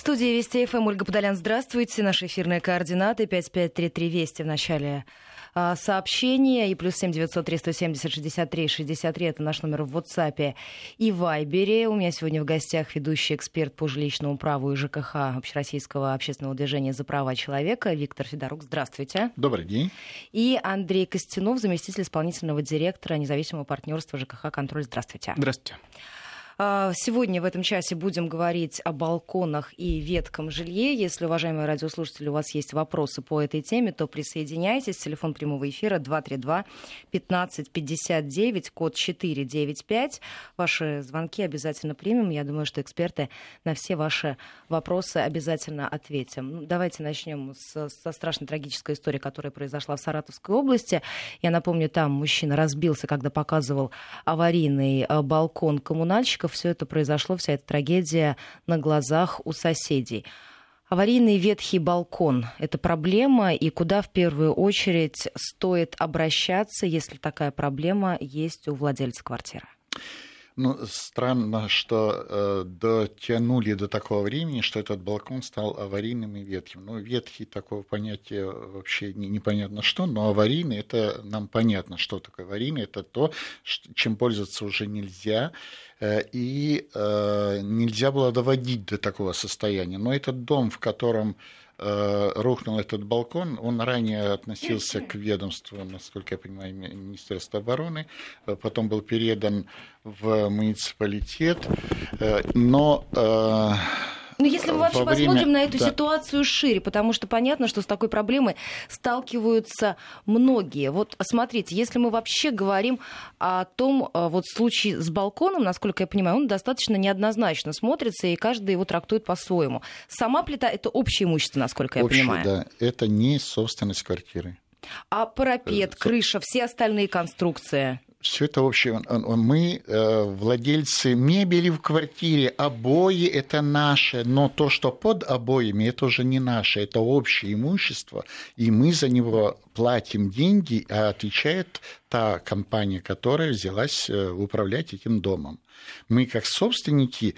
В студии Вести ФМ Ольга Подолян, здравствуйте. Наши эфирные координаты 5533 Вести в начале сообщения и плюс 7 903 170 63 63 это наш номер в WhatsApp и Вайбере. У меня сегодня в гостях ведущий эксперт по жилищному праву и ЖКХ Общероссийского общественного движения за права человека Виктор Федорук. Здравствуйте. Добрый день. И Андрей Костянов, заместитель исполнительного директора независимого партнерства ЖКХ «Контроль». Здравствуйте. Здравствуйте. А, сегодня в этом часе будем говорить о балконах и ветком жилье. Если, уважаемые радиослушатели, у вас есть вопросы по этой теме, то присоединяйтесь. Телефон прямого эфира 232-1559, код 495. Ваши звонки обязательно примем. Я думаю, что эксперты на все ваши вопросы обязательно ответим. Ну, давайте начнем с, со страшной трагической истории, которая произошла в Саратовской области. Я напомню, там мужчина разбился, когда показывал аварийный э, балкон коммунальщиков все это произошло, вся эта трагедия на глазах у соседей. Аварийный ветхий балкон – это проблема, и куда в первую очередь стоит обращаться, если такая проблема есть у владельца квартиры? Ну, странно, что э, дотянули до такого времени, что этот балкон стал аварийным и ветхим. Ну, ветхий такого понятия вообще не, непонятно что, но аварийный это нам понятно, что такое аварийный. Это то, чем пользоваться уже нельзя, э, и э, нельзя было доводить до такого состояния. Но этот дом, в котором рухнул этот балкон. Он ранее относился к ведомству, насколько я понимаю, Министерства обороны, э, потом был передан в муниципалитет, э, но ну, если мы вообще время... посмотрим на эту да. ситуацию шире, потому что понятно, что с такой проблемой сталкиваются многие. Вот смотрите, если мы вообще говорим о том а, вот случае с балконом, насколько я понимаю, он достаточно неоднозначно смотрится, и каждый его трактует по-своему. Сама плита — это общее имущество, насколько я общее, понимаю. да. Это не собственность квартиры. А парапет, э, крыша, все остальные конструкции? Все это общее. Мы э, владельцы мебели в квартире, обои это наше, но то, что под обоями, это уже не наше, это общее имущество, и мы за него платим деньги, а отвечает та компания, которая взялась э, управлять этим домом. Мы, как собственники,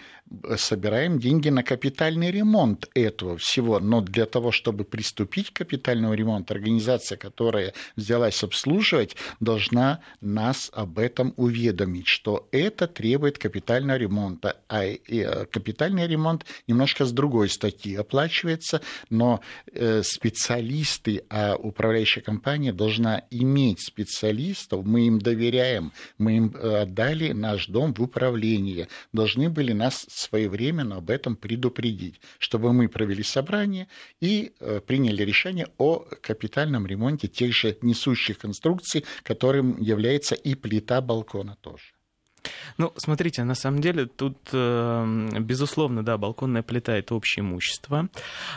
собираем деньги на капитальный ремонт этого всего, но для того, чтобы приступить к капитальному ремонту, организация, которая взялась обслуживать, должна нас об этом уведомить, что это требует капитального ремонта. А э, капитальный ремонт немножко с другой статьи оплачивается, но э, специалисты, а управляющая компания должна иметь специалистов, мы им доверяем, мы им э, отдали наш дом в управление, должны были нас своевременно об этом предупредить, чтобы мы провели собрание и э, приняли решение о капитальном ремонте тех же несущих конструкций, которым является и плита балкона тоже. Ну, смотрите, на самом деле тут, э, безусловно, да, балконная плита это общее имущество.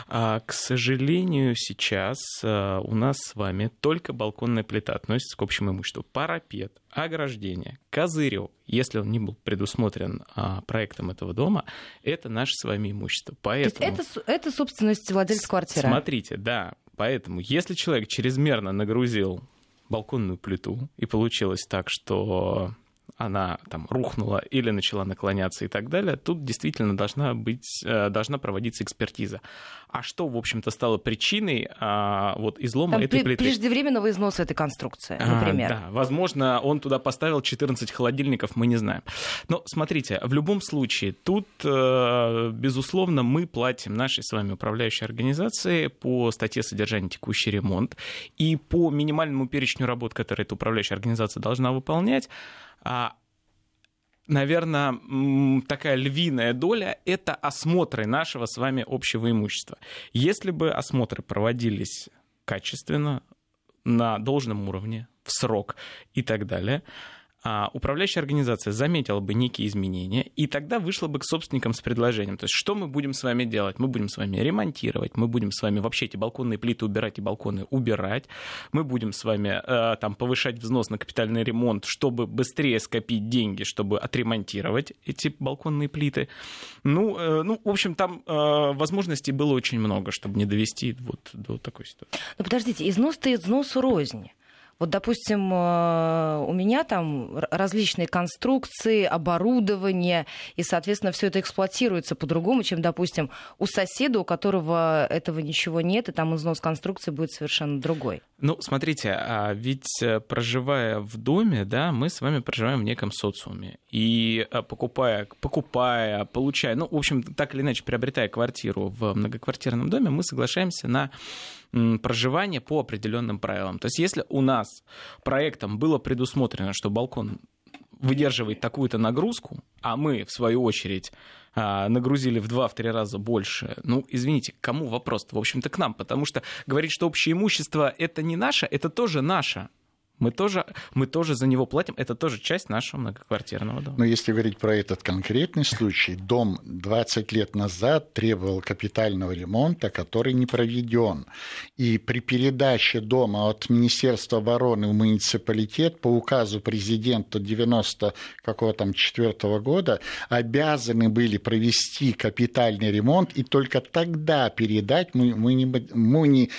А, к сожалению, сейчас э, у нас с вами только балконная плита относится к общему имуществу. Парапет, ограждение, козырек, если он не был предусмотрен а, проектом этого дома, это наше с вами имущество. Поэтому... То есть это, это собственность владельца квартиры? Смотрите, да. Поэтому, если человек чрезмерно нагрузил балконную плиту, и получилось так, что она там рухнула или начала наклоняться и так далее, тут действительно должна быть, э, должна проводиться экспертиза. А что, в общем-то, стало причиной а, вот излома там этой плиты? Преждевременного износа этой конструкции, а, например. А, да, возможно, он туда поставил 14 холодильников, мы не знаем. Но смотрите, в любом случае, тут, э, безусловно, мы платим нашей с вами управляющей организации по статье содержания текущий ремонт и по минимальному перечню работ, которые эта управляющая организация должна выполнять, наверное, такая львиная доля — это осмотры нашего с вами общего имущества. Если бы осмотры проводились качественно, на должном уровне, в срок и так далее, а, управляющая организация заметила бы некие изменения, и тогда вышла бы к собственникам с предложением. То есть, что мы будем с вами делать? Мы будем с вами ремонтировать, мы будем с вами вообще эти балконные плиты убирать и балконы убирать, мы будем с вами э, там повышать взнос на капитальный ремонт, чтобы быстрее скопить деньги, чтобы отремонтировать эти балконные плиты. Ну, э, ну в общем, там э, возможностей было очень много, чтобы не довести вот до такой ситуации. Но подождите, износ-то износу рознь. Вот, допустим, э, у меня там различные конструкции, оборудование, и, соответственно, все это эксплуатируется по-другому, чем, допустим, у соседа, у которого этого ничего нет, и там износ конструкции будет совершенно другой. Ну, смотрите, а ведь э, проживая в доме, да, мы с вами проживаем в неком социуме. И э, покупая, покупая, получая, ну, в общем, так или иначе, приобретая квартиру в многоквартирном доме, мы соглашаемся на проживание по определенным правилам. То есть, если у нас проектом было предусмотрено, что балкон выдерживает такую-то нагрузку, а мы, в свою очередь, а, нагрузили в два-три раза больше, ну, извините, кому вопрос? В общем-то, к нам, потому что говорить, что общее имущество — это не наше, это тоже наше. Мы тоже, мы тоже за него платим, это тоже часть нашего многоквартирного дома. Но если говорить про этот конкретный случай, дом 20 лет назад требовал капитального ремонта, который не проведен. И при передаче дома от Министерства обороны в муниципалитет по указу президента 90 какого там четвертого года обязаны были провести капитальный ремонт и только тогда передать мы не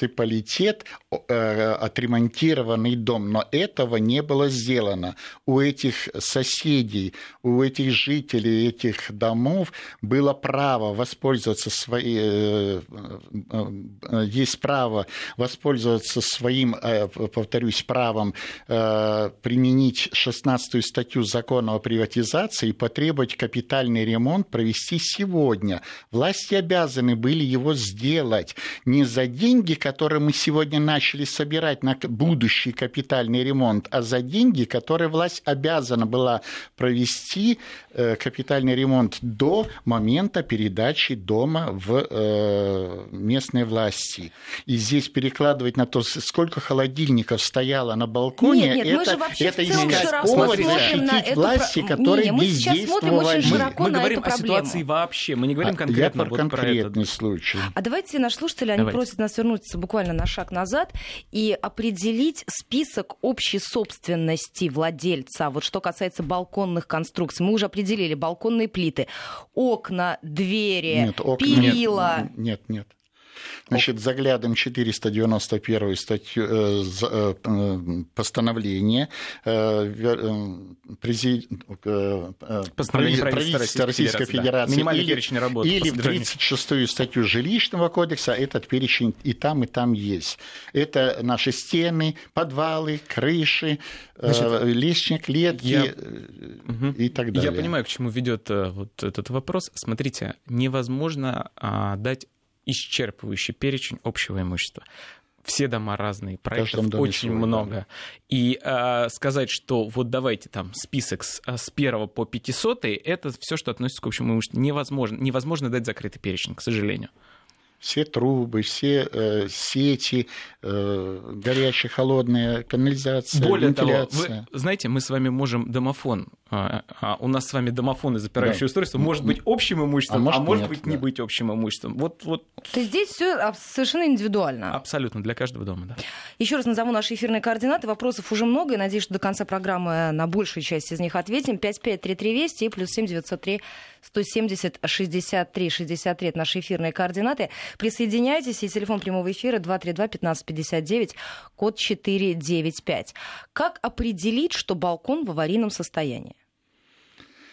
муниципалитет э, отремонтированный дом, но этого не было сделано. У этих соседей, у этих жителей этих домов было право воспользоваться своей, э, э, есть право воспользоваться своим, повторюсь, правом применить 16 статью закона о приватизации и потребовать капитальный ремонт провести сегодня. Власти обязаны были его сделать не за деньги, которые мы сегодня начали собирать на будущий капитальный ремонт, а за деньги, которые власть обязана была провести э, капитальный ремонт до момента передачи дома в э, местные власти. И здесь перекладывать на то, сколько холодильников стояло на балконе, нет, нет, это, мы это искать повод защитить власти, про... которые не, не, мы бездействовали. Мы, мы говорим о ситуации вообще, мы не говорим конкретно а, я про вот конкретный про этот. случай. А давайте наши слушатели, они Давайте. просят нас вернуться буквально на шаг назад и определить список общей собственности владельца. Вот что касается балконных конструкций. Мы уже определили балконные плиты, окна, двери, Нет, окна- перила. Нет, нет. Значит, заглядываем 491 статью э, э, э, постановление э, э, прези- э, Постановление прави- правительства Российской Федерации, да. Федерации Минимальный или, перечень работ по или в содержанию. 36-ю статью жилищного кодекса этот перечень и там, и там есть. Это наши стены, подвалы, крыши, Значит, лестничные клетки я- и так далее. Я понимаю, к чему ведет вот этот вопрос. Смотрите, невозможно а, дать исчерпывающий перечень общего имущества. Все дома разные, проектов доме очень свой, да. много. И а, сказать, что вот давайте там список с, а, с 1 по 500, это все, что относится к общему имуществу. Невозможно, невозможно дать закрытый перечень, к сожалению. Все трубы, все э, сети, э, горячая, холодная канализация, Более того, вентиляция. вы знаете, мы с вами можем домофон, а, а, у нас с вами домофон и запирающее Да. устройство может быть общим имуществом, А а может может, нет, быть не да. быть общим имуществом. Вот, вот То есть здесь все совершенно индивидуально. абсолютно для каждого дома, да. Еще раз назову наши эфирные координаты. Вопросов уже много, и надеюсь, что до конца программы на большую часть из них ответим. 5533 Вести и плюс 7903 170 63 63 это наши эфирные координаты. Присоединяйтесь, и телефон прямого эфира 232 1559, код 495. Как определить, что балкон в аварийном состоянии?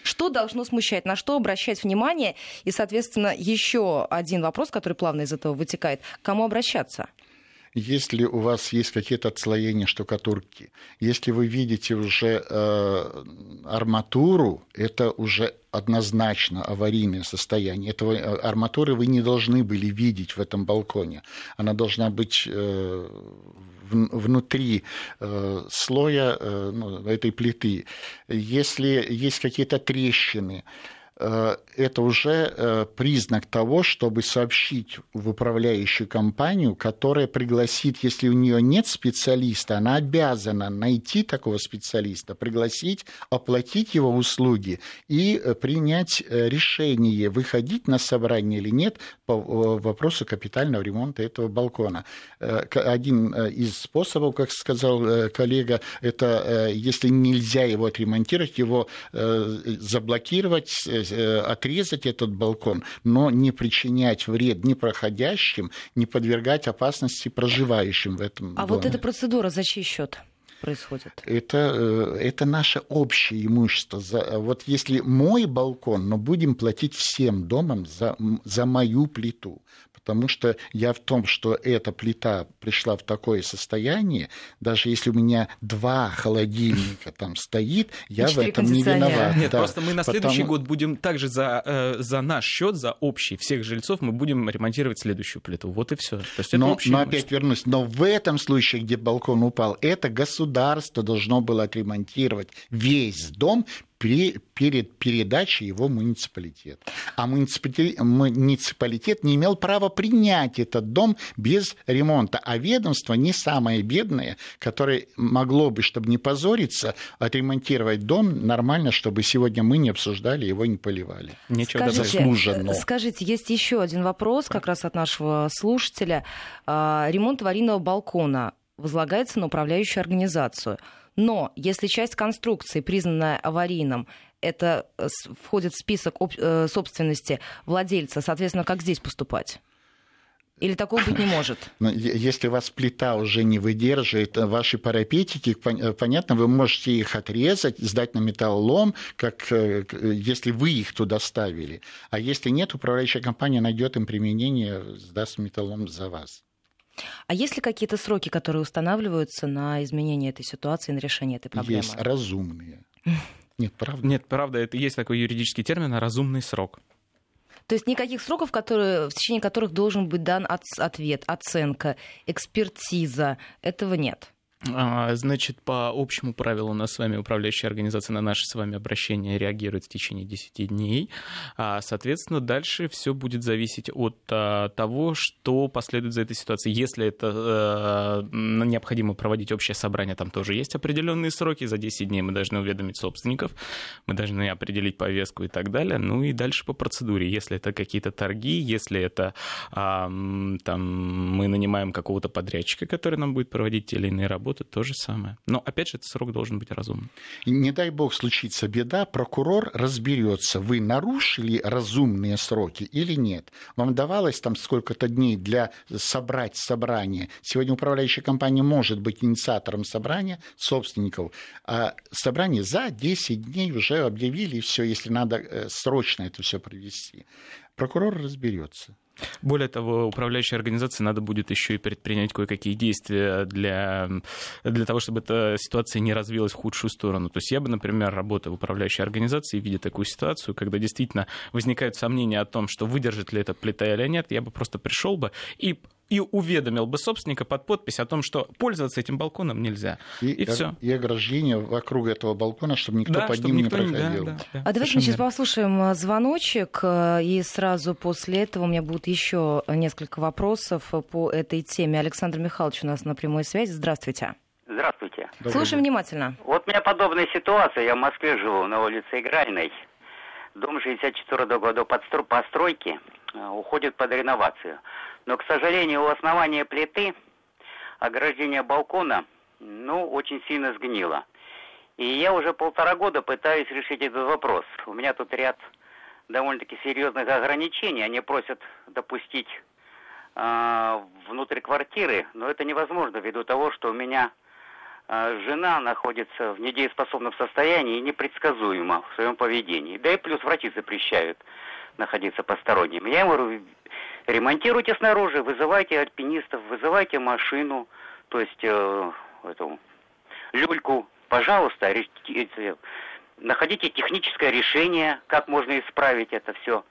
Что должно смущать, на что обращать внимание? И, соответственно, еще один вопрос, который плавно из этого вытекает. К кому обращаться? Если у вас есть какие-то отслоения штукатурки, если вы видите уже э, арматуру, это уже однозначно аварийное состояние. Этого э, арматуры вы не должны были видеть в этом балконе. Она должна быть э, внутри э, слоя э, ну, этой плиты. Если есть какие-то трещины, э, это уже э, признак того, чтобы сообщить в управляющую компанию, которая пригласит, если у нее нет специалиста, она обязана найти такого специалиста, пригласить, оплатить его услуги и э, принять э, решение, выходить на собрание или нет по э, вопросу капитального ремонта этого балкона. Э, Один э, из способов, как сказал э, коллега, это э, если нельзя его отремонтировать, его э, заблокировать, э, э, отрезать этот балкон, но не причинять вред ни проходящим, не подвергать опасности проживающим в этом а доме. А вот эта процедура за чей счет? Происходит? Это, это наше общее имущество. За, вот если мой балкон, но будем платить всем домам за, за мою плиту потому что я в том, что эта плита пришла в такое состояние, даже если у меня два холодильника там стоит, я в этом не виноват. Нет, да, просто мы на потому... следующий год будем также за, э, за наш счет, за общий всех жильцов, мы будем ремонтировать следующую плиту. Вот и все. но, но опять вернусь, но в этом случае, где балкон упал, это государство должно было отремонтировать весь дом при, перед передачей его муниципалитет. А муниципалитет, муниципалитет не имел права принять этот дом без ремонта. А ведомство не самое бедное, которое могло бы, чтобы не позориться, отремонтировать дом нормально, чтобы сегодня мы не обсуждали его, не поливали. Ничего скажите, заслуженно. Скажите, есть еще один вопрос как раз от нашего слушателя. А, ремонт аварийного балкона возлагается на управляющую организацию – но если часть конструкции, признанная аварийным, это э, входит в список э, собственности владельца, соответственно, как здесь поступать? Или такого быть не может? Но если у вас плита уже не выдерживает ваши парапетики, э, понятно, вы можете их отрезать, сдать на металлолом, как если вы их туда ставили. А если нет, управляющая компания найдет им применение, сдаст металлолом за вас. А есть ли какие-то сроки, которые устанавливаются на изменение этой ситуации, на решение этой проблемы? Есть разумные. Нет, правда. Нет, правда, это есть такой юридический термин «разумный срок». То есть никаких сроков, которые, в течение которых должен быть дан ответ, оценка, экспертиза, этого нет. А, значит, по общему правилу у нас с вами управляющая организация на наши с вами обращения реагирует в течение 10 дней. А, соответственно, дальше все будет зависеть от а, того, что последует за этой ситуацией. Если это необходимо проводить общее собрание, там тоже есть определенные сроки. За 10 дней мы должны уведомить собственников, мы должны определить повестку и так далее. Ну и дальше по процедуре. Если это какие-то торги, если это там, мы нанимаем какого-то подрядчика, который нам будет проводить те или иные работы, работать то же самое. Но, опять же, этот срок должен быть разумным. Не дай бог случится беда, прокурор разберется, вы нарушили разумные сроки или нет. Вам давалось там сколько-то дней для собрать собрание. Сегодня управляющая компания может быть инициатором собрания собственников. А собрание за 10 дней уже объявили, все, если надо э, срочно это все провести. Прокурор разберется. Более того, управляющей организации надо будет еще и предпринять кое-какие действия для, для того, чтобы эта ситуация не развилась в худшую сторону. То есть я бы, например, работая в управляющей организации, видя такую ситуацию, когда действительно возникают сомнения о том, что выдержит ли эта плита или нет, я бы просто пришел бы и и уведомил бы собственника под подпись о том, что пользоваться этим балконом нельзя. И, и все. И ограждение вокруг этого балкона, чтобы никто да, под чтобы ним никто не проходил. Да, да, да. А давайте мы сейчас послушаем а, звоночек, а, и сразу после этого у меня будут еще несколько вопросов по этой теме. Александр Михайлович у нас на прямой связи. Здравствуйте. Здравствуйте. Добрый Слушаем день. внимательно. Вот у меня подобная ситуация. Я в Москве живу, на улице Игральной. Дом 64 -го года постройки а, уходит под реновацию. Но, к сожалению, у основания плиты ограждение балкона, ну, очень сильно сгнило. И я уже полтора года пытаюсь решить этот вопрос. У меня тут ряд довольно-таки серьезных ограничений. Они просят допустить э, внутрь квартиры, но это невозможно ввиду того, что у меня э, жена находится в недееспособном состоянии и непредсказуема в своем поведении. Да и плюс врачи запрещают находиться посторонним. Я ему ремонтируйте снаружи, вызывайте альпинистов, вызывайте машину, то есть э, эту люльку, пожалуйста, находите техническое решение, как можно исправить это все.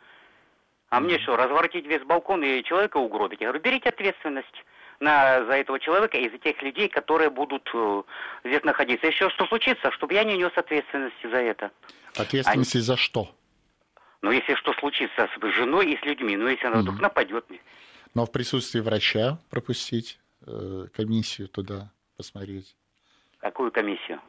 А мне что, разворотить весь балкон и человека угробить? Я говорю, берите ответственность на, за этого человека и за тех людей, которые будут э, здесь находиться. Еще что случится, чтобы я не нес ответственности за это. Ответственности а... за что? Но если что случится с женой и с людьми, ну если она вдруг нападет. Но в присутствии врача пропустить э, комиссию туда посмотреть. Какую комиссию?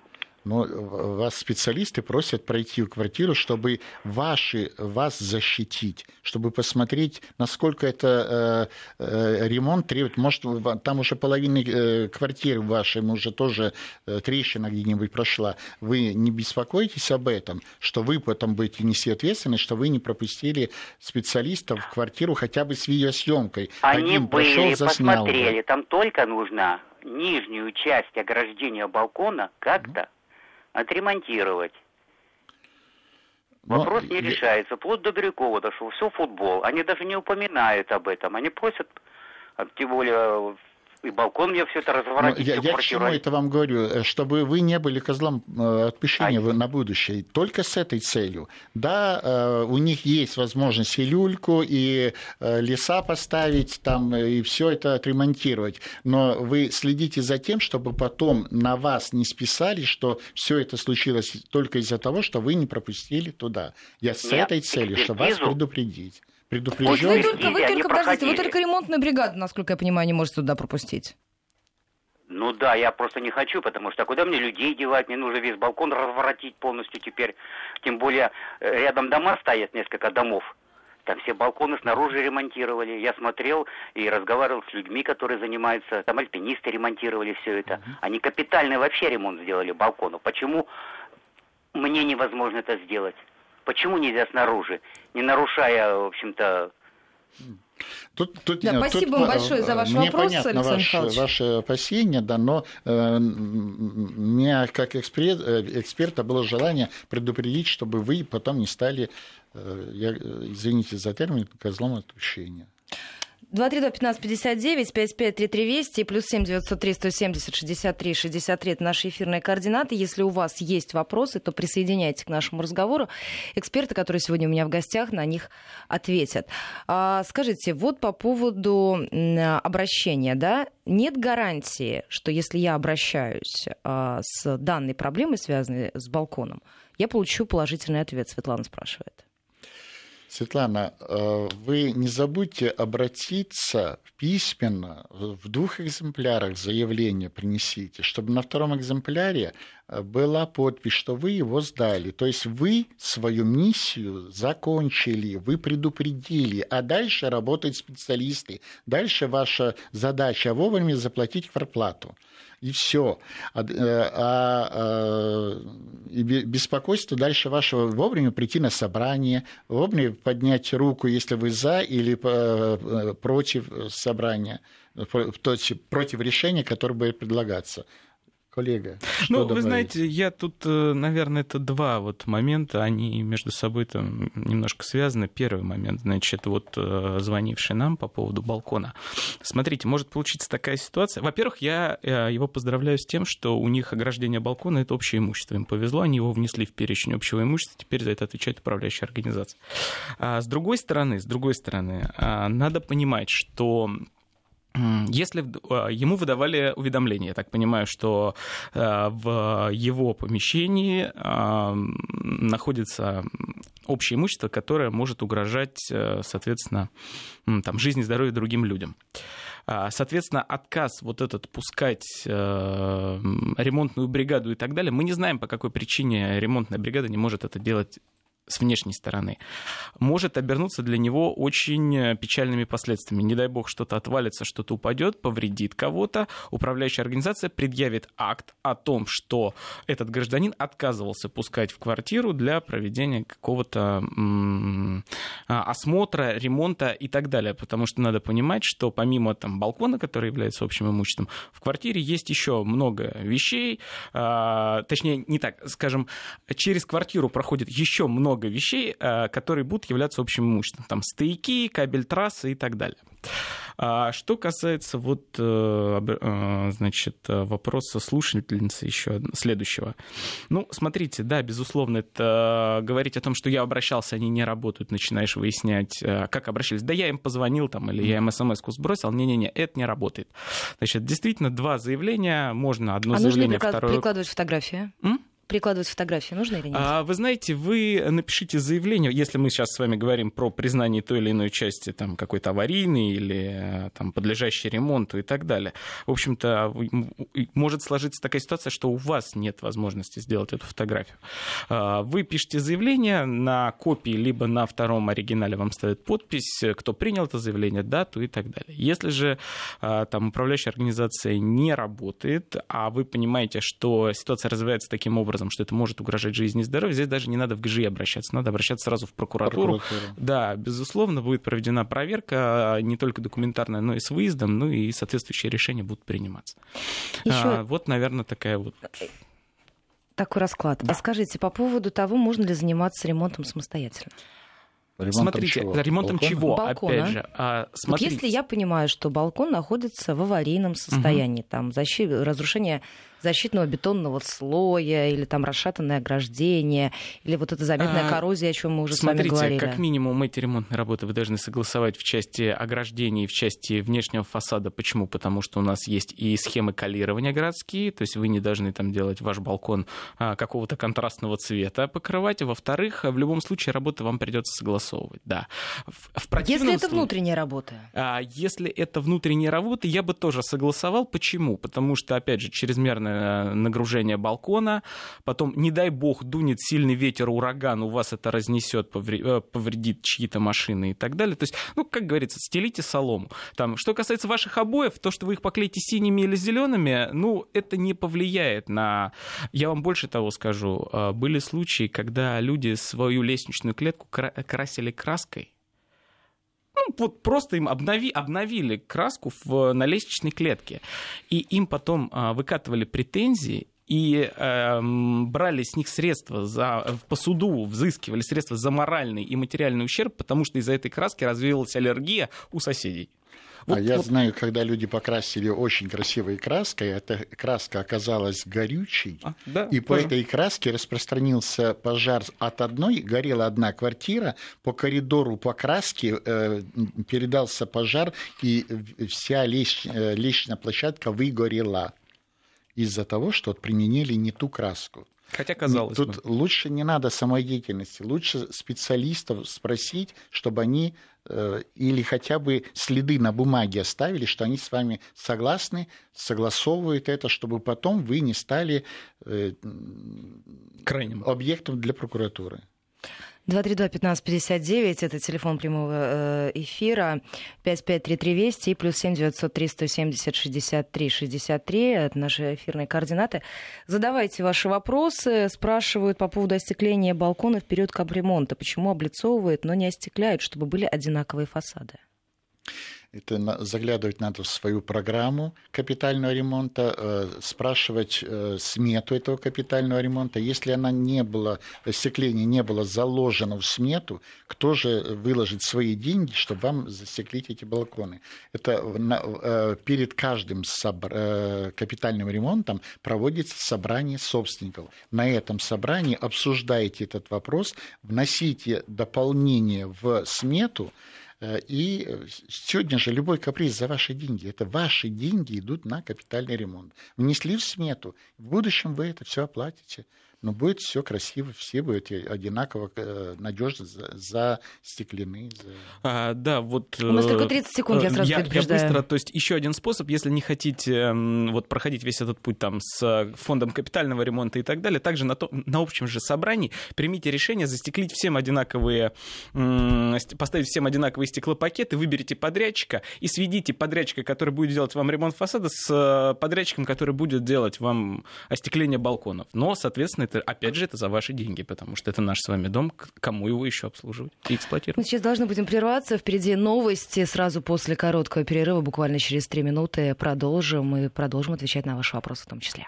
Но вас специалисты просят пройти в квартиру, чтобы ваши, вас защитить, чтобы посмотреть, насколько это э, э, ремонт требует. Может, там уже половина э, квартиры вашей уже тоже э, трещина где-нибудь прошла. Вы не беспокойтесь об этом, что вы потом будете нести ответственность, что вы не пропустили специалистов в квартиру хотя бы с видеосъемкой. Они Один были, прошел, посмотрели, там только нужно нижнюю часть ограждения балкона как-то отремонтировать. Но... Вопрос не решается. Вплоть до Грекова дошел. Все футбол. Они даже не упоминают об этом. Они просят, тем более и балкон мне все это разворотить. Я, я к чему это вам говорю? Э, чтобы вы не были козлом э, отпущения а, на будущее. Только с этой целью. Да, э, у них есть возможность и люльку, и леса поставить, там, и все это отремонтировать. Но вы следите за тем, чтобы потом на вас не списали, что все это случилось только из-за того, что вы не пропустили туда. Я с Нет, этой целью, чтобы вас предупредить предупрежден. Вы только, вы только, подождите, вы только ремонтную бригаду, насколько я понимаю, не можете туда пропустить. Ну да, я просто не хочу, потому что куда мне людей девать, мне нужно весь балкон разворотить полностью теперь. Тем более э, рядом дома стоят, несколько домов. Там все балконы снаружи ремонтировали. Я смотрел и разговаривал с людьми, которые занимаются. Там альпинисты ремонтировали все это. Они капитальный вообще ремонт сделали балкону. Почему мне невозможно это сделать? Почему нельзя снаружи, не нарушая, в общем-то, Тут, тут, да, тут, спасибо вам большое за ваш мне вопрос, понятно Александр ваше, ваше опасение, да, но э, меня как эксперт, э, эксперта было желание предупредить, чтобы вы потом не стали, э, я, извините за термин, козлом отпущения. 232-1559, 553320 и плюс 7 903 170 63 63 это наши эфирные координаты. Если у вас есть вопросы, то присоединяйтесь к нашему разговору. Эксперты, которые сегодня у меня в гостях, на них ответят. А, скажите, вот по поводу обращения, да, нет гарантии, что если я обращаюсь а, с данной проблемой, связанной с балконом, я получу положительный ответ, Светлана спрашивает. Светлана, э, вы не забудьте обратиться письменно, в двух экземплярах заявление принесите, чтобы на втором экземпляре была подпись, что вы его сдали. То есть вы свою миссию закончили, вы предупредили, а дальше работают специалисты. Дальше ваша задача вовремя заплатить квартплату и все. А, э, а, а, беспокойство дальше вашего вовремя прийти на собрание, вовремя поднять руку, если вы за или э, против собрания, против решения, которое будет предлагаться коллега. Ну, добавить? вы знаете, я тут, э, наверное, это два вот момента, они между собой там немножко связаны. Первый момент, значит, вот э, звонивший нам по поводу балкона. Смотрите, может получиться такая ситуация. Во-первых, я э, его поздравляю с тем, что у них ограждение балкона — это общее имущество. Им повезло, они его внесли в перечень общего имущества, теперь за это отвечает управляющая организация. А с другой стороны, с другой стороны, а, надо понимать, что если а, ему выдавали уведомление, я так понимаю, что а, в его помещении а, находится общее имущество, которое может угрожать, соответственно, там, жизни и здоровью другим людям. Соответственно, отказ вот этот пускать ремонтную бригаду и так далее, мы не знаем, по какой причине ремонтная бригада не может это делать с внешней стороны, может обернуться для него очень э, печальными последствиями. Не дай бог что-то отвалится, что-то упадет, повредит кого-то. Управляющая организация предъявит акт о том, что этот гражданин отказывался пускать в квартиру для проведения какого-то а, осмотра, ремонта и так далее. Потому что надо понимать, что помимо там, балкона, который является общим имуществом, в квартире есть еще много вещей, а, точнее, не так, скажем, через квартиру проходит еще много много вещей, э, которые будут являться общим имуществом. Там стояки, кабель трассы и так далее. А что касается вот, э, э, значит, вопроса слушательницы еще следующего. Ну, смотрите, да, безусловно, это говорить о том, что я обращался, они не работают, начинаешь выяснять, как обращались. Да я им позвонил там, или я им смс-ку сбросил. Не-не-не, это не работает. Значит, действительно, два заявления, можно одно а заявление, нужно прикладывать фотографии? М? Прикладывать фотографии нужно или нет? А, вы знаете, вы напишите заявление, если мы сейчас с вами говорим про признание той или иной части там, какой-то аварийной или там, подлежащей ремонту и так далее. В общем-то, может сложиться такая ситуация, что у вас нет возможности сделать эту фотографию. А, вы пишете заявление на копии, либо на втором оригинале вам ставят подпись, кто принял это заявление, дату и так далее. Если же а, там управляющая организация не работает, а вы понимаете, что ситуация развивается таким образом, образом, что это может угрожать жизни и здоровью, здесь даже не надо в ГЖИ обращаться, надо обращаться сразу в прокуратуру. прокуратуру. Да, безусловно, будет проведена проверка а, не только документарная, но и с выездом, ну и соответствующие решения будут приниматься. Еще... А, вот, наверное, такая вот такой расклад. Да. А скажите, по поводу того, можно ли заниматься ремонтом самостоятельно? Ремонтом смотрите, чего? ремонтом балкона? чего? Балкона. Опять же, а, смотрите. Вот если я понимаю, что балкон находится в аварийном состоянии, угу. там защит, разрушение защитного бетонного слоя, или там расшатанное ограждение, или вот эта заметная а, коррозия, о чем мы уже смотрите, с вами говорили. как минимум эти ремонтные работы вы должны согласовать в части ограждений, в части внешнего фасада. Почему? Потому что у нас есть и схемы калирования городские, то есть вы не должны там делать ваш балкон а, какого-то контрастного цвета покрывать. Во-вторых, в любом случае работы вам придется согласовывать. Да. В, в если это внутренняя работа? А, если это внутренняя работа, я бы тоже согласовал. Почему? Потому что, опять же, чрезмерно чрезмерное нагружение балкона, потом, не дай бог, дунет сильный ветер, ураган, у вас это разнесет, э, повредит чьи-то машины и так далее. То есть, ну, как говорится, стелите солому. Там, что касается ваших обоев, то, что вы их поклеите синими или зелеными, ну, это не повлияет на... Я вам больше того скажу. Э, были случаи, когда люди свою лестничную клетку красили краской, вот просто им обнови, обновили краску в, на лестничной клетке. И им потом а, выкатывали претензии, и э, брали с них средства за, по суду, взыскивали средства за моральный и материальный ущерб, потому что из-за этой краски развилась аллергия у соседей. Вот, а я вот... знаю, когда люди покрасили очень красивой краской, эта краска оказалась горючей, а, да, и по этой краске распространился пожар от одной, горела одна квартира, по коридору по краске э, передался пожар, и вся леч... Э, лестничная площадка выгорела из-за того, что применили не ту краску. Хотя казалось Тут бы. лучше не надо самодеятельности, лучше специалистов спросить, чтобы они или хотя бы следы на бумаге оставили, что они с вами согласны, согласовывают это, чтобы потом вы не стали э, крайним объектом для прокуратуры. 232-1559, это телефон прямого э, эфира, 553320 и плюс 7 903 170 63 63, это наши эфирные координаты. Задавайте ваши вопросы, спрашивают по поводу остекления балкона в период капремонта, почему облицовывают, но не остекляют, чтобы были одинаковые фасады. Это заглядывать надо в свою программу капитального ремонта, э, спрашивать э, смету этого капитального ремонта. Если она не была, остекление не было заложено в смету, кто же выложит свои деньги, чтобы вам застеклить эти балконы? Это э, перед каждым капитальным ремонтом проводится собрание собственников. На этом собрании обсуждаете этот вопрос, вносите дополнение в смету, и э, сегодня же любой каприз за ваши деньги. Это ваши деньги идут на капитальный ремонт. Внесли в смету. В будущем вы это все оплатите но будет все красиво, все будут одинаково э, надежно застеклены. За... А, да, вот... У нас только 30 секунд, я сразу я, я быстро, то есть еще один способ, если не хотите вот, проходить весь этот путь там с фондом капитального ремонта и так далее, также на, то, на общем же собрании примите решение застеклить всем одинаковые, поставить всем одинаковые стеклопакеты, выберите подрядчика и сведите подрядчика, который будет делать вам ремонт фасада, с подрядчиком, который будет делать вам остекление балконов. Но, соответственно, это, опять же, это за ваши деньги, потому что это наш с вами дом, кому его еще обслуживать и эксплуатировать. Мы сейчас должны будем прерваться. Впереди новости. Сразу после короткого перерыва, буквально через три минуты, продолжим и продолжим отвечать на ваши вопросы в том числе.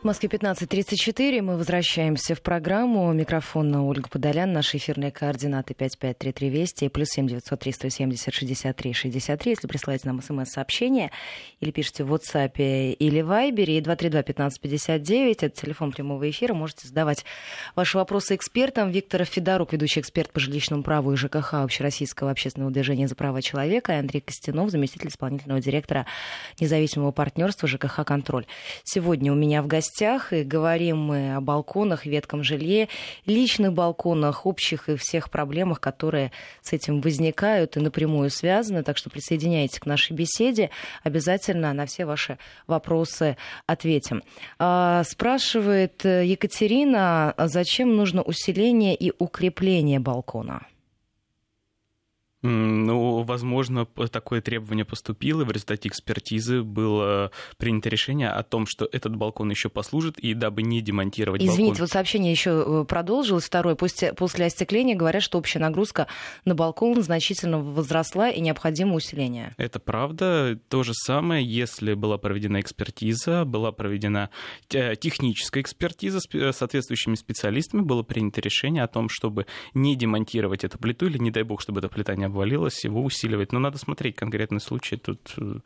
В Москве 15.34. Мы возвращаемся в программу. Микрофон на Ольга Подолян. Наши эфирные координаты 553320 и плюс 7903 170 63 63. Если присылаете нам смс-сообщение или пишите в WhatsApp или Viber и 232-1559, это телефон прямого эфира, можете задавать ваши вопросы экспертам. Виктор Федорук, ведущий эксперт по жилищному праву и ЖКХ Общероссийского общественного движения за права человека, и Андрей Костянов, заместитель исполнительного директора независимого партнерства ЖКХ «Контроль». Сегодня у меня в гостях гостях, и говорим мы о балконах, ветком жилье, личных балконах, общих и всех проблемах, которые с этим возникают и напрямую связаны. Так что присоединяйтесь к нашей беседе. Обязательно на все ваши вопросы ответим. А, спрашивает Екатерина, зачем нужно усиление и укрепление балкона? Ну, возможно, такое требование поступило, и в результате экспертизы было принято решение о том, что этот балкон еще послужит, и дабы не демонтировать Извините, балкон... вот сообщение еще э, продолжилось. Второе. После, после остекления говорят, что общая нагрузка на балкон значительно возросла и необходимо усиление. Это правда. То же самое, если была проведена экспертиза, была проведена э, техническая экспертиза с э, соответствующими специалистами, было принято решение о том, чтобы не демонтировать эту плиту, или, не дай бог, чтобы эта плита не обвалилось, его усиливать. Но надо смотреть конкретный случай. Тут э,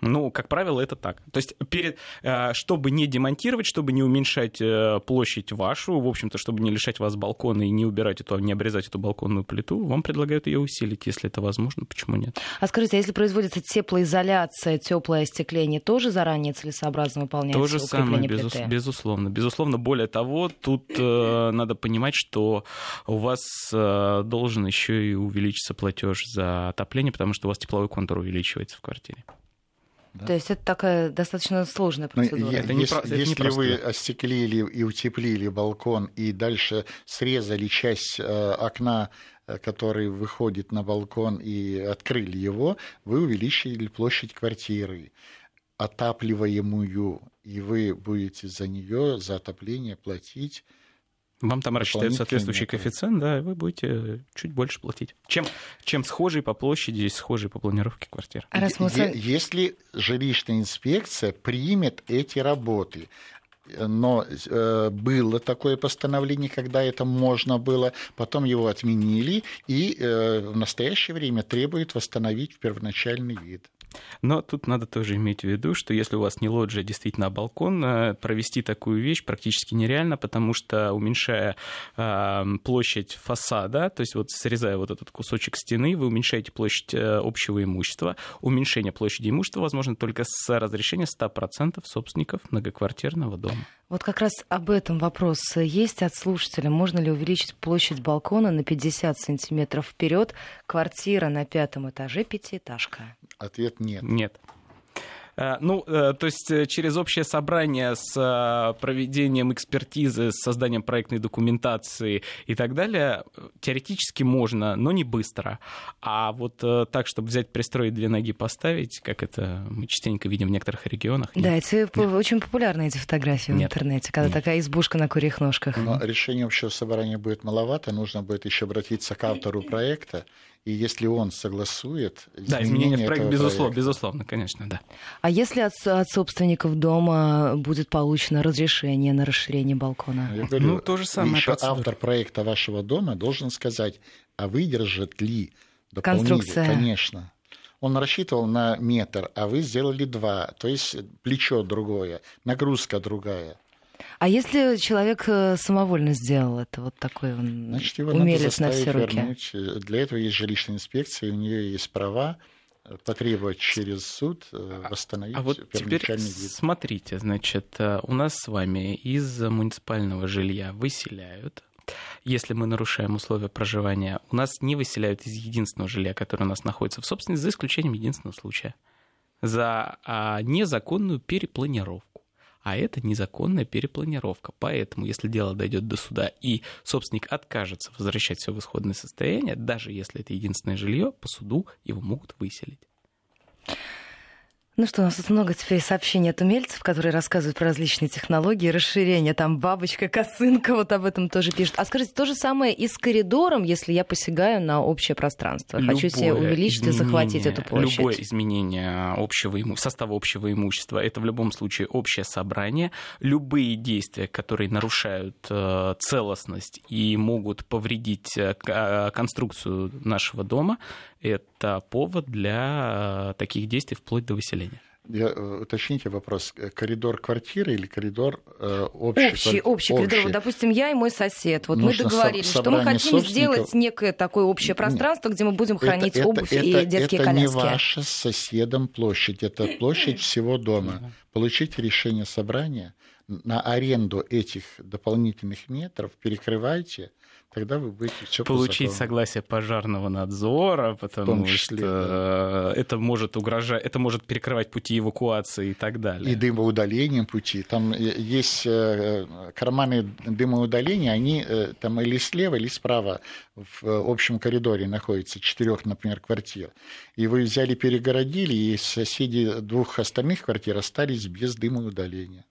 ну, как правило, это так. То есть, перед, э, чтобы не демонтировать, чтобы не уменьшать э, площадь вашу, в общем-то, чтобы не лишать вас балкона и не убирать эту, не обрезать эту балконную плиту, вам предлагают ее усилить, если это возможно. Почему нет? А скажите, а если производится теплоизоляция, теплое остекление, тоже заранее целесообразно выполняется? То же самое, безус, безусловно. Безусловно, более того, тут э, надо понимать, что у вас э, должен еще и увеличиться платеж за отопление, потому что у вас тепловой контур увеличивается в квартире. Да? То есть это такая достаточно сложная ну, процедура. это не, если если вы остеклили и утеплили балкон и дальше срезали часть э, окна, э, который выходит на балкон, и открыли его, вы увеличили площадь квартиры отапливаемую, и вы будете за нее, за отопление платить вам там рассчитают соответствующий коэффициент, да, и вы будете чуть больше платить. Чем, чем схожий по площади, схожий по планировке квартир. А раз мы... Если жилищная инспекция примет эти работы, но э, было такое постановление, когда это можно было, потом его отменили, и э, в настоящее время требует восстановить в первоначальный вид. Но тут надо тоже иметь в виду, что если у вас не лоджия, действительно, а балкон, э, провести такую вещь практически нереально, потому что уменьшая э, площадь фасада, то есть вот срезая вот этот кусочек стены, вы уменьшаете площадь э, общего имущества. Уменьшение площади имущества возможно только с разрешения 100% собственников многоквартирного дома. Вот как раз об этом вопрос есть от слушателя. Можно ли увеличить площадь балкона на 50 сантиметров вперед? Квартира на пятом этаже, пятиэтажка. Ответ нет. Нет. Э, ну, э, то есть э, через общее собрание с проведением экспертизы, с созданием проектной документации и так далее, теоретически можно, но не быстро. А вот так, чтобы взять, пристроить две ноги, поставить, как это мы частенько видим в некоторых регионах. Нет. Да, эти нет. очень популярны эти фотографии нет. в интернете, когда нет. такая избушка на курьих ножках. Но решение общего собрания будет маловато, нужно будет еще обратиться к автору проекта и если он согласует изменение Да, изменения в проект, безусловно, проекта. безусловно, конечно, да. А если от, от собственников дома будет получено разрешение на расширение балкона? Я говорю, ну, то же самое. Еще автор проекта вашего дома должен сказать, а выдержит ли дополнительно? Конструкция. Конечно. Он рассчитывал на метр, а вы сделали два, то есть плечо другое, нагрузка другая. А если человек э, самовольно сделал это, вот такой он Значит, его умелец надо на все руки? Вернуть. Для этого есть жилищная инспекция, у нее есть права э, потребовать через суд э, восстановить а вот теперь вид. Смотрите, значит, у нас с вами из муниципального жилья выселяют, если мы нарушаем условия проживания, у нас не выселяют из единственного жилья, которое у нас находится в собственности, за исключением единственного случая, за а, незаконную перепланировку а это незаконная перепланировка. Поэтому, если дело дойдет до суда и собственник откажется возвращать все в исходное состояние, даже если это единственное жилье, по суду его могут выселить. Ну что, у нас тут много теперь сообщений от умельцев, которые рассказывают про различные технологии, расширение, там бабочка, косынка, вот об этом тоже пишут. А скажите, то же самое и с коридором, если я посягаю на общее пространство? Любое Хочу себе увеличить и захватить эту площадь. Любое изменение общего иму... состава общего имущества, это в любом случае общее собрание. Любые действия, которые нарушают э, целостность и могут повредить э, э, конструкцию нашего дома, это повод для таких действий вплоть до выселения. Я, э, уточните вопрос, э, коридор квартиры или коридор э, общий? Общий, общий коридор. Вот, допустим, я и мой сосед. Вот Нужно мы договорились, что мы хотим сделать некое такое общее пространство, Нет. где мы будем хранить это, обувь это, и это, детские это коляски. Это не ваша с соседом площадь, это площадь всего дома. Получите решение собрания, на аренду этих дополнительных метров, перекрывайте, тогда вы будете все Получить согласие пожарного надзора, потому числе, что да. это может угрожать, это может перекрывать пути эвакуации и так далее. И дымоудалением пути. Там есть э, карманы дымоудаления, они э, там или слева, или справа в общем коридоре находятся, четырех, например, квартир. И вы взяли, перегородили, и соседи двух остальных квартир остались без дымоудаления.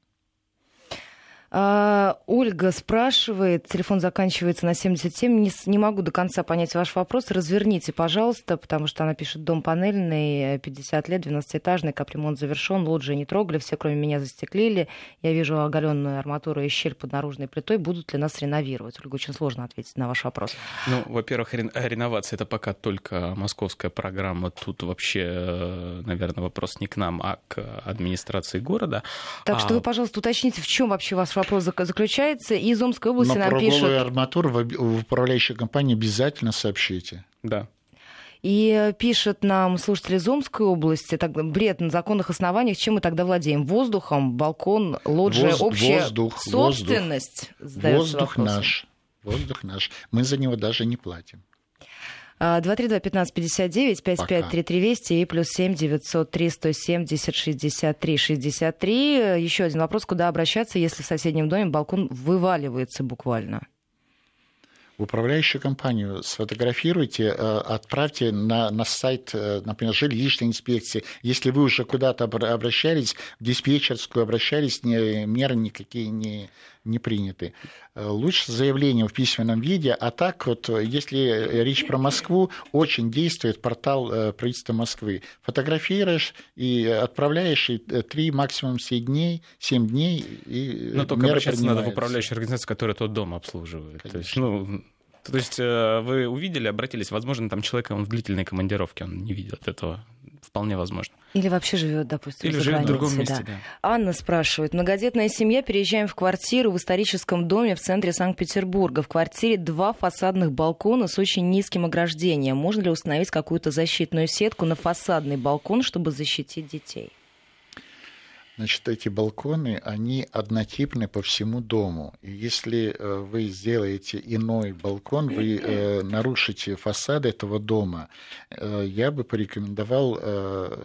А, Ольга спрашивает, телефон заканчивается на 77, не, не могу до конца понять ваш вопрос, разверните, пожалуйста, потому что она пишет, дом панельный, 50 лет, 12-этажный, капремонт завершен, лоджии не трогали, все кроме меня застеклили, я вижу оголенную арматуру и щель под наружной плитой, будут ли нас реновировать? Ольга, очень сложно ответить на ваш вопрос. Ну, во-первых, реновация это пока только московская программа, тут вообще, э, наверное, вопрос не к нам, а к администрации города. Так а... что вы, пожалуйста, уточните, в чем вообще ваш вопрос заключается. И из Омской области Но нам пишут... арматуру в управляющей компании обязательно сообщите. Да. И пишет нам слушатель из Омской области, так, бред на законных основаниях, чем мы тогда владеем? Воздухом, балкон, лоджия, Воз, общая воздух, собственность? Воздух, воздух наш. Воздух наш. Мы за него даже не платим. 232-1559, 553320 и плюс 7 903 170 63 63. Еще один вопрос, куда обращаться, если в соседнем доме балкон вываливается буквально? в управляющую компанию сфотографируйте, э, отправьте на, на сайт, э, например, жилищной инспекции. Если вы уже куда-то обращались, в диспетчерскую обращались, не, меры никакие не, не приняты. Э, лучше заявление в письменном виде, а так вот, если речь про Москву, очень действует портал правительства Москвы. Фотографируешь и отправляешь, и 3, максимум 7 дней, 7 дней, и Но только обращаться надо в управляющую организацию, которая тот дом обслуживает. Конечно. То есть, ну, то есть э, вы увидели, обратились, возможно, там человек, он в длительной командировке, он не видит этого. Вполне возможно. Или вообще живет, допустим, Или за живет границей, в другом месте, да. да. Анна спрашивает. Многодетная семья, переезжаем в квартиру в историческом доме в центре Санкт-Петербурга. В квартире два фасадных балкона с очень низким ограждением. Можно ли установить какую-то защитную сетку на фасадный балкон, чтобы защитить детей? Значит, эти балконы, они однотипны по всему дому. И если э, вы сделаете иной балкон, вы э, нарушите фасад этого дома, э, я бы порекомендовал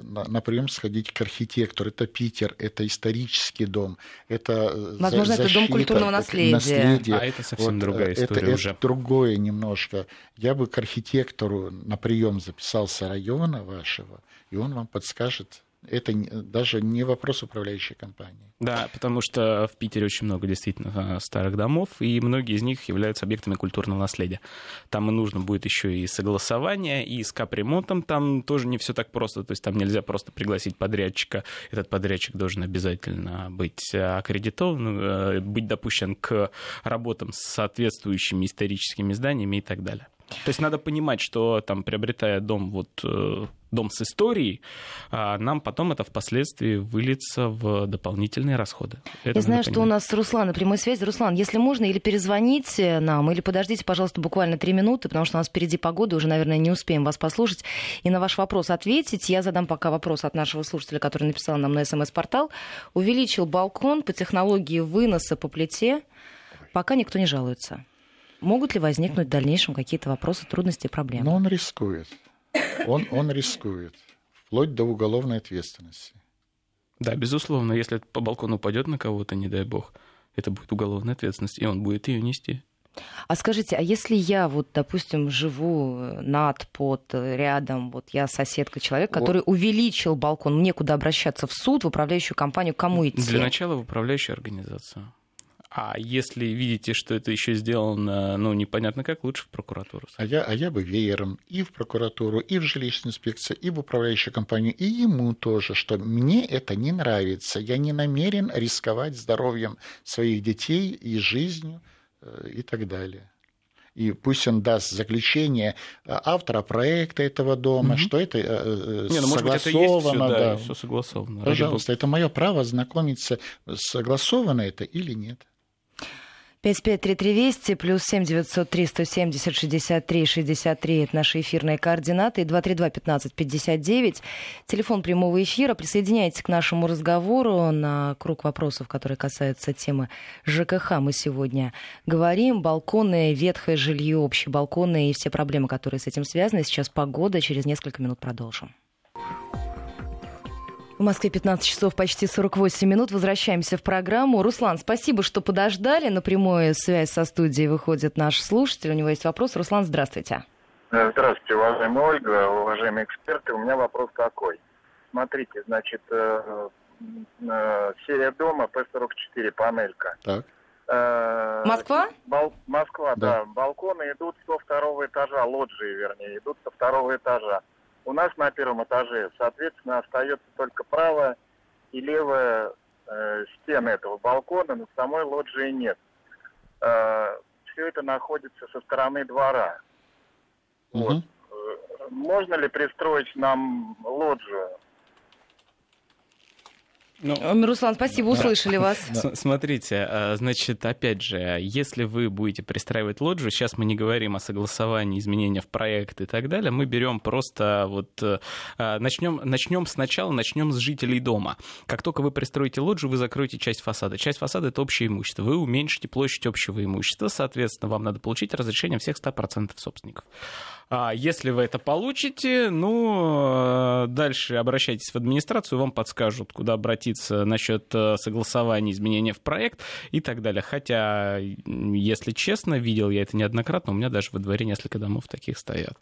на прием сходить к архитектору. Это Питер, это исторический дом, это Возможно, защита, это дом культурного наследия. наследие. А это совсем вот, другая история это, уже. Это другое немножко. Я бы к архитектору на прием записался района вашего, и он вам подскажет, это даже не вопрос управляющей компании. Да, потому что в Питере очень много действительно старых домов, и многие из них являются объектами культурного наследия. Там и нужно будет еще и согласование, и с капремонтом там тоже не все так просто. То есть там нельзя просто пригласить подрядчика. Этот подрядчик должен обязательно быть аккредитован, э, быть допущен к работам с соответствующими историческими зданиями и так далее. То есть надо понимать, что там, приобретая дом, вот, э, дом с историей, а нам потом это впоследствии выльется в дополнительные расходы. Это Я знаю, понимать. что у нас Руслан на прямой связи. Руслан, если можно, или перезвоните нам, или подождите, пожалуйста, буквально три минуты, потому что у нас впереди погода, уже, наверное, не успеем вас послушать и на ваш вопрос ответить. Я задам пока вопрос от нашего слушателя, который написал нам на смс-портал. Увеличил балкон по технологии выноса по плите, пока никто не жалуется. Могут ли возникнуть в дальнейшем какие-то вопросы, трудности, проблемы? Но он рискует. Он, он рискует. Вплоть до уголовной ответственности. Да, безусловно, если по балкону упадет на кого-то, не дай бог, это будет уголовная ответственность, и он будет ее нести. А скажите, а если я вот, допустим, живу над, под, рядом, вот я соседка человека, который вот. увеличил балкон, мне куда обращаться в суд, в управляющую компанию, кому идти? Для начала в управляющую организацию. А если видите, что это еще сделано, ну, непонятно как, лучше в прокуратуру. А я, а я бы веером и в прокуратуру, и в жилищную инспекцию, и в управляющую компанию, и ему тоже, что мне это не нравится. Я не намерен рисковать здоровьем своих детей и жизнью э, и так далее и пусть он даст заключение э, автора проекта этого дома, угу. что это э, не, ну, согласовано. Быть, это есть все, да, да. все согласовано. Пожалуйста, это мое право знакомиться, согласовано это или нет. 553320 плюс 7903 170 63 63 это наши эфирные координаты и 232 15 59 телефон прямого эфира. Присоединяйтесь к нашему разговору на круг вопросов, которые касаются темы ЖКХ. Мы сегодня говорим. Балконы, ветхое жилье, общие балконы и все проблемы, которые с этим связаны. Сейчас погода. Через несколько минут продолжим. В Москве 15 часов почти 48 минут. Возвращаемся в программу. Руслан, спасибо, что подождали. На прямую связь со студией выходит наш слушатель. У него есть вопрос. Руслан, здравствуйте. Э, здравствуйте, уважаемая Ольга, уважаемые эксперты. У меня вопрос такой. Смотрите, значит, э, э, серия дома П-44, панелька. Так. Москва? Бал... Москва, да. да. Балконы идут со второго этажа, лоджии, вернее, идут со второго этажа. У нас на первом этаже, соответственно, остается только правая и левая э, стены этого балкона, но самой лоджии нет. Э, все это находится со стороны двора. Угу. Вот. Э, можно ли пристроить нам лоджию? Ну, э, Руслан, спасибо, услышали вас. Смотрите, э, значит, опять же, если вы будете пристраивать лоджию, сейчас мы не говорим о согласовании, изменения в проект и так далее, мы берем просто вот, э, начнем, начнем сначала, начнем с жителей дома. Как только вы пристроите лоджию, вы закроете часть фасада. Часть фасада — это общее имущество. Вы уменьшите площадь общего имущества, соответственно, вам надо получить разрешение всех 100% собственников. А если вы это получите, ну, дальше обращайтесь в администрацию, вам подскажут, куда обратиться насчет э, согласования изменения в проект и так далее. Хотя, если честно, видел я это неоднократно, у меня даже во дворе несколько домов таких стоят.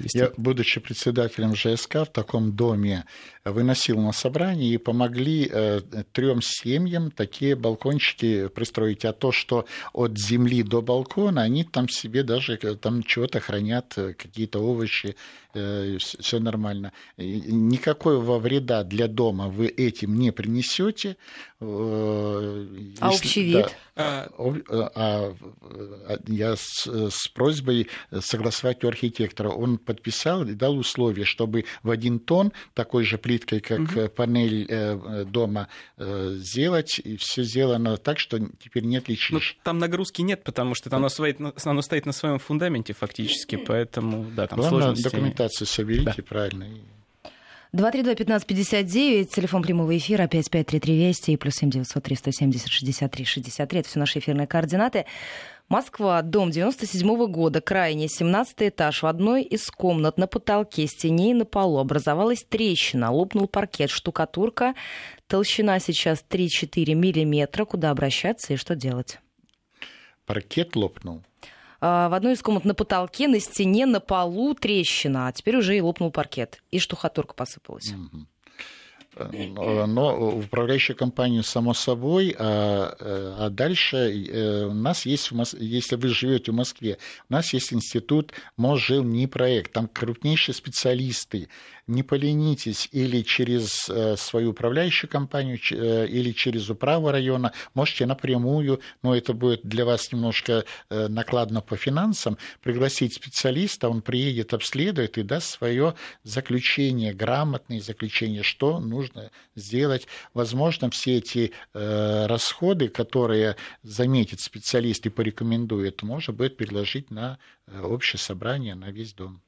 Я, будучи председателем ЖСК в таком доме, выносил на собрание и помогли э, трем семьям такие балкончики пристроить. А то, что от земли до балкона, они там себе даже э, там чего-то хранят, э, какие-то овощи, э, все нормально. Никакого вреда для дома вы этим не принесете. Э, а общий вид? Да, а, а, а, я с, с просьбой согласовать у архитектора. Он подписал и дал условие, чтобы в один тон такой же плиткой, как угу. панель э, дома, э, сделать. И все сделано так, что теперь не отличишь. Ну, там нагрузки нет, потому что оно стоит, оно стоит на своем фундаменте фактически, поэтому да, там Главное, сложности. документацию соберите да. правильно. 232-1559, телефон прямого эфира 553320 и плюс 7903 170 63 63. Это все наши эфирные координаты. Москва, дом 97 -го года, крайний, 17 этаж. В одной из комнат на потолке, стене и на полу образовалась трещина. Лопнул паркет, штукатурка. Толщина сейчас 3-4 миллиметра. Куда обращаться и что делать? Паркет лопнул? А, в одной из комнат на потолке, на стене, на полу трещина, а теперь уже и лопнул паркет, и штукатурка посыпалась. Угу. Но управляющая компания, само собой, а, а дальше э, у нас есть, если вы живете в Москве, у нас есть институт не проект, там крупнейшие специалисты, не поленитесь или через э, свою управляющую компанию, э, или через управу района, можете напрямую, но это будет для вас немножко э, накладно по финансам, пригласить специалиста, он приедет, обследует и даст свое заключение, грамотное заключение, что нужно сделать. Возможно, все эти расходы, которые заметит специалист и порекомендует, можно будет предложить на общее собрание, на весь дом.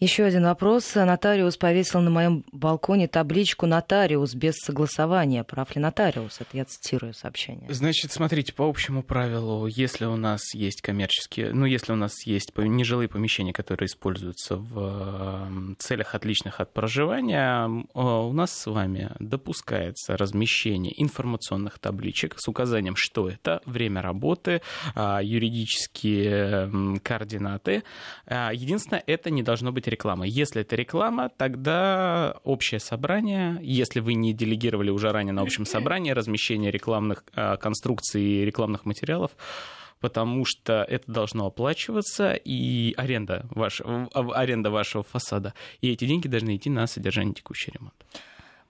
Еще один вопрос. Нотариус повесил на моем балконе табличку «Нотариус» без согласования. Прав ли нотариус? Это я цитирую сообщение. Значит, смотрите, по общему правилу, если у нас есть коммерческие, ну, если у нас есть нежилые помещения, которые используются в целях отличных от проживания, у нас с вами допускается размещение информационных табличек с указанием, что это, время работы, а, юридические координаты. А, единственное, это не должно быть реклама. Если это реклама, тогда общее собрание, если вы не делегировали уже ранее на общем собрании размещение рекламных а, конструкций и рекламных материалов, потому что это должно оплачиваться, и аренда, ваш, аренда вашего фасада, и эти деньги должны идти на содержание текущего ремонта.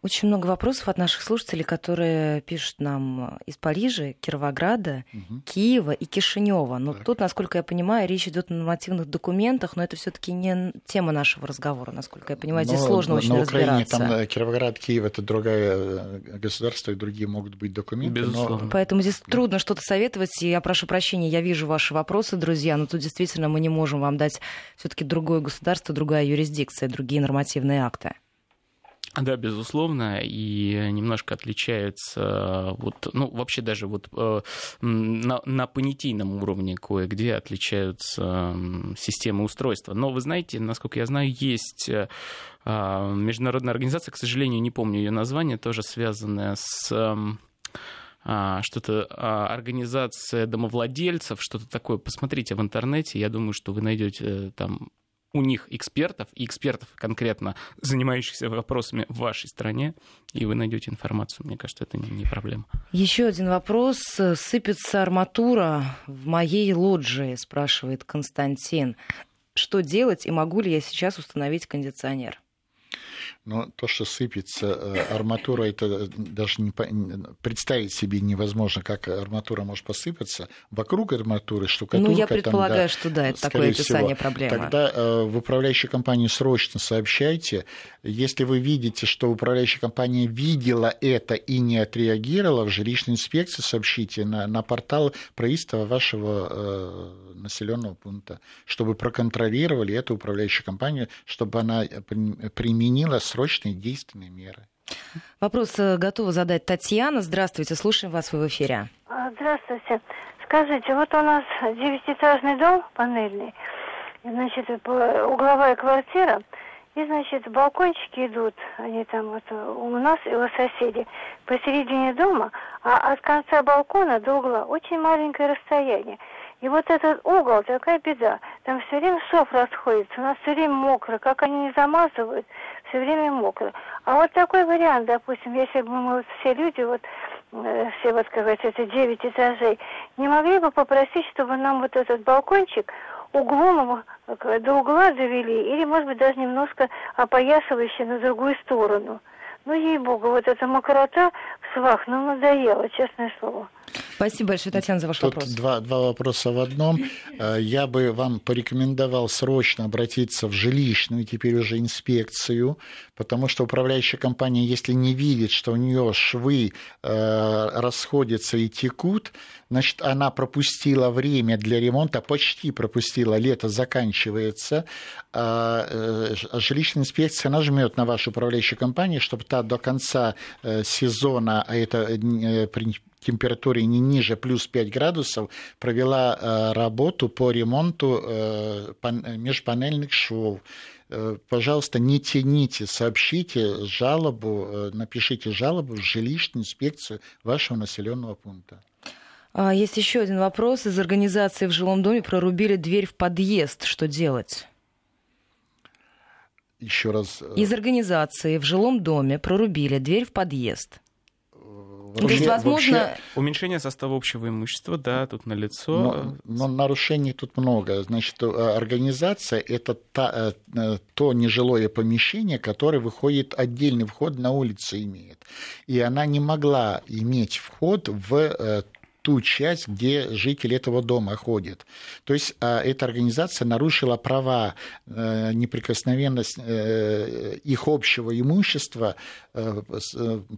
Очень много вопросов от наших слушателей, которые пишут нам из Парижа, Кировограда, угу. Киева и Кишинева. Но так. тут, насколько я понимаю, речь идет о нормативных документах, но это все-таки не тема нашего разговора, насколько я понимаю. Здесь но, сложно очень на Украине там э, Кировоград, Киев это другое э, государство, и другие могут быть документы. Безусловно. Но... Поэтому здесь трудно что-то советовать. И я прошу прощения, я вижу ваши вопросы, друзья, но тут действительно мы не можем вам дать все-таки другое государство, другая юрисдикция, другие нормативные акты. Да, безусловно, и немножко отличается, вот, ну, вообще даже вот э, на, на понятийном уровне кое-где отличаются системы устройства. Но вы знаете, насколько я знаю, есть э, международная организация, к сожалению, не помню ее название, тоже связанная с а, что-то а, организация домовладельцев, что-то такое. Посмотрите в интернете, я думаю, что вы найдете э, там у них экспертов, и экспертов конкретно занимающихся вопросами в вашей стране, и вы найдете информацию. Мне кажется, это не проблема. Еще один вопрос. Сыпется арматура в моей лоджии, спрашивает Константин. Что делать и могу ли я сейчас установить кондиционер? Но то, что сыпется э, арматура, это даже не, представить себе невозможно, как арматура может посыпаться. Вокруг арматуры штукатурка. Ну, я предполагаю, там, да, что да, это такое описание всего. проблемы. Тогда э, в управляющей компании срочно сообщайте. Если вы видите, что управляющая компания видела это и не отреагировала, в жилищной инспекции сообщите на, на портал правительства вашего э, населенного пункта, чтобы проконтролировали эту управляющую компанию, чтобы она применила срочные действенные меры. Вопрос э, готова задать Татьяна. Здравствуйте, слушаем вас, вы в эфире. А, здравствуйте. Скажите, вот у нас девятиэтажный дом панельный, значит, угловая квартира, и, значит, балкончики идут, они там вот у нас и у соседей, посередине дома, а от конца балкона до угла очень маленькое расстояние. И вот этот угол, такая беда. Там все время шов расходится, у нас все время мокро. Как они не замазывают, все время мокро. А вот такой вариант, допустим, если бы мы вот все люди, вот э, все вот, как это 9 этажей, не могли бы попросить, чтобы нам вот этот балкончик углом э, до угла завели, или, может быть, даже немножко опоясывающий на другую сторону. Ну, ей-богу, вот эта мокрота в свах, ну, надоело, честное слово. Спасибо большое, Татьяна, за ваш Тут вопрос. Два, два вопроса в одном. Э, я бы вам порекомендовал срочно обратиться в жилищную теперь уже инспекцию, потому что управляющая компания, если не видит, что у нее швы э, расходятся и текут, значит, она пропустила время для ремонта, почти пропустила, лето заканчивается, а жилищная инспекция нажмет на вашу управляющую компанию, чтобы та до конца сезона, а это температуре не ниже плюс 5 градусов, провела э, работу по ремонту э, межпанельных швов. Э, пожалуйста, не тяните, сообщите жалобу, напишите жалобу в жилищную инспекцию вашего населенного пункта. А, есть еще один вопрос. Из организации в жилом доме прорубили дверь в подъезд. Что делать? Еще раз. Из организации в жилом доме прорубили дверь в подъезд. То есть, возможно... Вообще... Уменьшение состава общего имущества, да, тут налицо. Но, но нарушений тут много. Значит, э, организация – это та, э, то нежилое помещение, которое выходит, отдельный вход на улицу имеет. И она не могла иметь вход в э, ту часть, где жители этого дома ходят. То есть а, эта организация нарушила права, э, неприкосновенность э, их общего имущества э,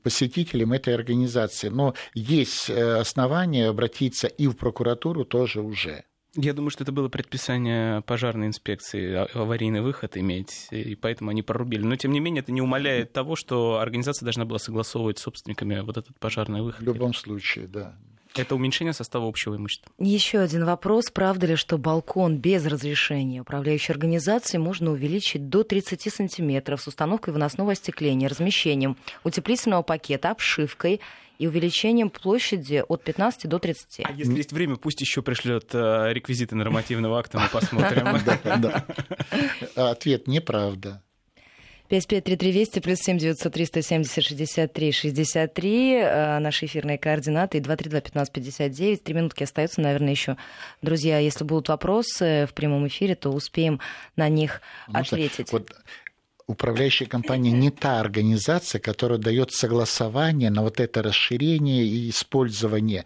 посетителям этой организации. Но есть основания обратиться и в прокуратуру тоже уже. Я думаю, что это было предписание пожарной инспекции а, аварийный выход иметь, и поэтому они прорубили. Но, тем не менее, это не умаляет того, что организация должна была согласовывать с собственниками вот этот пожарный выход. В любом случае, да. Это уменьшение состава общего имущества. Еще один вопрос. Правда ли, что балкон без разрешения управляющей организации можно увеличить до 30 сантиметров с установкой выносного остекления, размещением утеплительного пакета, обшивкой и увеличением площади от 15 до 30. А если есть время, пусть еще пришлет э, реквизиты нормативного акта, мы посмотрим. Ответ неправда. 553320 плюс 7 900 370 63 63. Наши эфирные координаты и 232 15 59. Три минутки остаются, наверное, еще. Друзья, если будут вопросы в прямом эфире, то успеем на них Можно? ответить. Вот управляющая компания не та организация, которая дает согласование на вот это расширение и использование.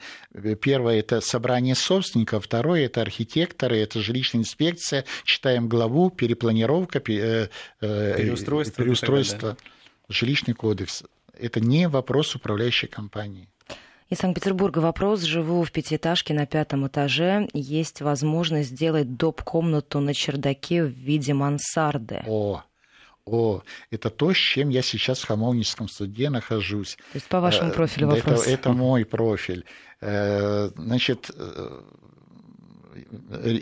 Первое – это собрание собственников, второе – это архитекторы, это жилищная инспекция, читаем главу, перепланировка, э, э, переустройство, переустройство жилищный кодекс. Это не вопрос управляющей компании. Из Санкт-Петербурга вопрос. Живу в пятиэтажке на пятом этаже. Есть возможность сделать доп-комнату на чердаке в виде мансарды. О, о, это то, с чем я сейчас в Хамовническом суде нахожусь. То есть по вашему э, профилю вопрос. Это, это мой профиль. Э, значит, э,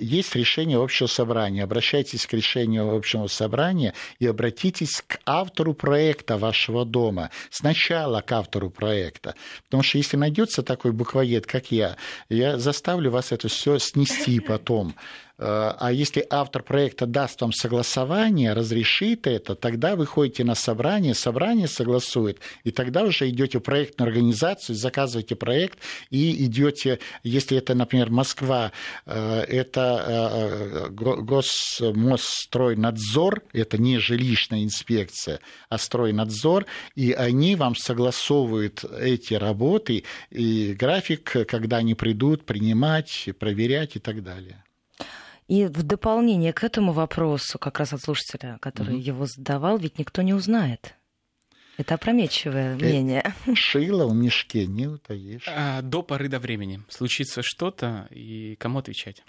есть решение общего собрания. Обращайтесь к решению общего собрания и обратитесь к автору проекта вашего дома. Сначала к автору проекта. Потому что если найдется такой буквоед, как я, я заставлю вас это все снести потом. Э, а если автор проекта даст вам согласование, разрешит это, тогда вы ходите на собрание, собрание согласует, и тогда уже идете в проектную организацию, заказываете проект и идете, если это, например, Москва, э, это э, Госмосстройнадзор, это не жилищная инспекция, а стройнадзор, и они вам согласовывают эти работы и график, когда они придут принимать, проверять и так далее. И в дополнение к этому вопросу, как раз от слушателя, который mm-hmm. его задавал, ведь никто не узнает. Это опрометчивое э, мнение. Шило в мешке не утаишь. А, до поры до времени. Случится что-то, и кому отвечать?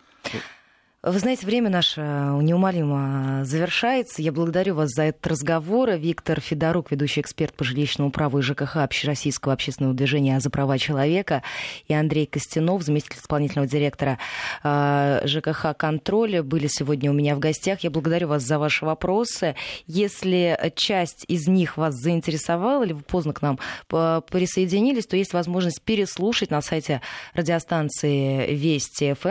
Вы знаете, время наше неумолимо завершается. Я благодарю вас за этот разговор. Виктор Федорук, ведущий эксперт по жилищному праву и ЖКХ Общероссийского общественного движения за права человека, и Андрей Костянов, заместитель исполнительного директора э, ЖКХ «Контроля», были сегодня у меня в гостях. Я благодарю вас за ваши вопросы. Если часть из них вас заинтересовала, или вы поздно к нам присоединились, то есть возможность переслушать на сайте радиостанции Вести ФМ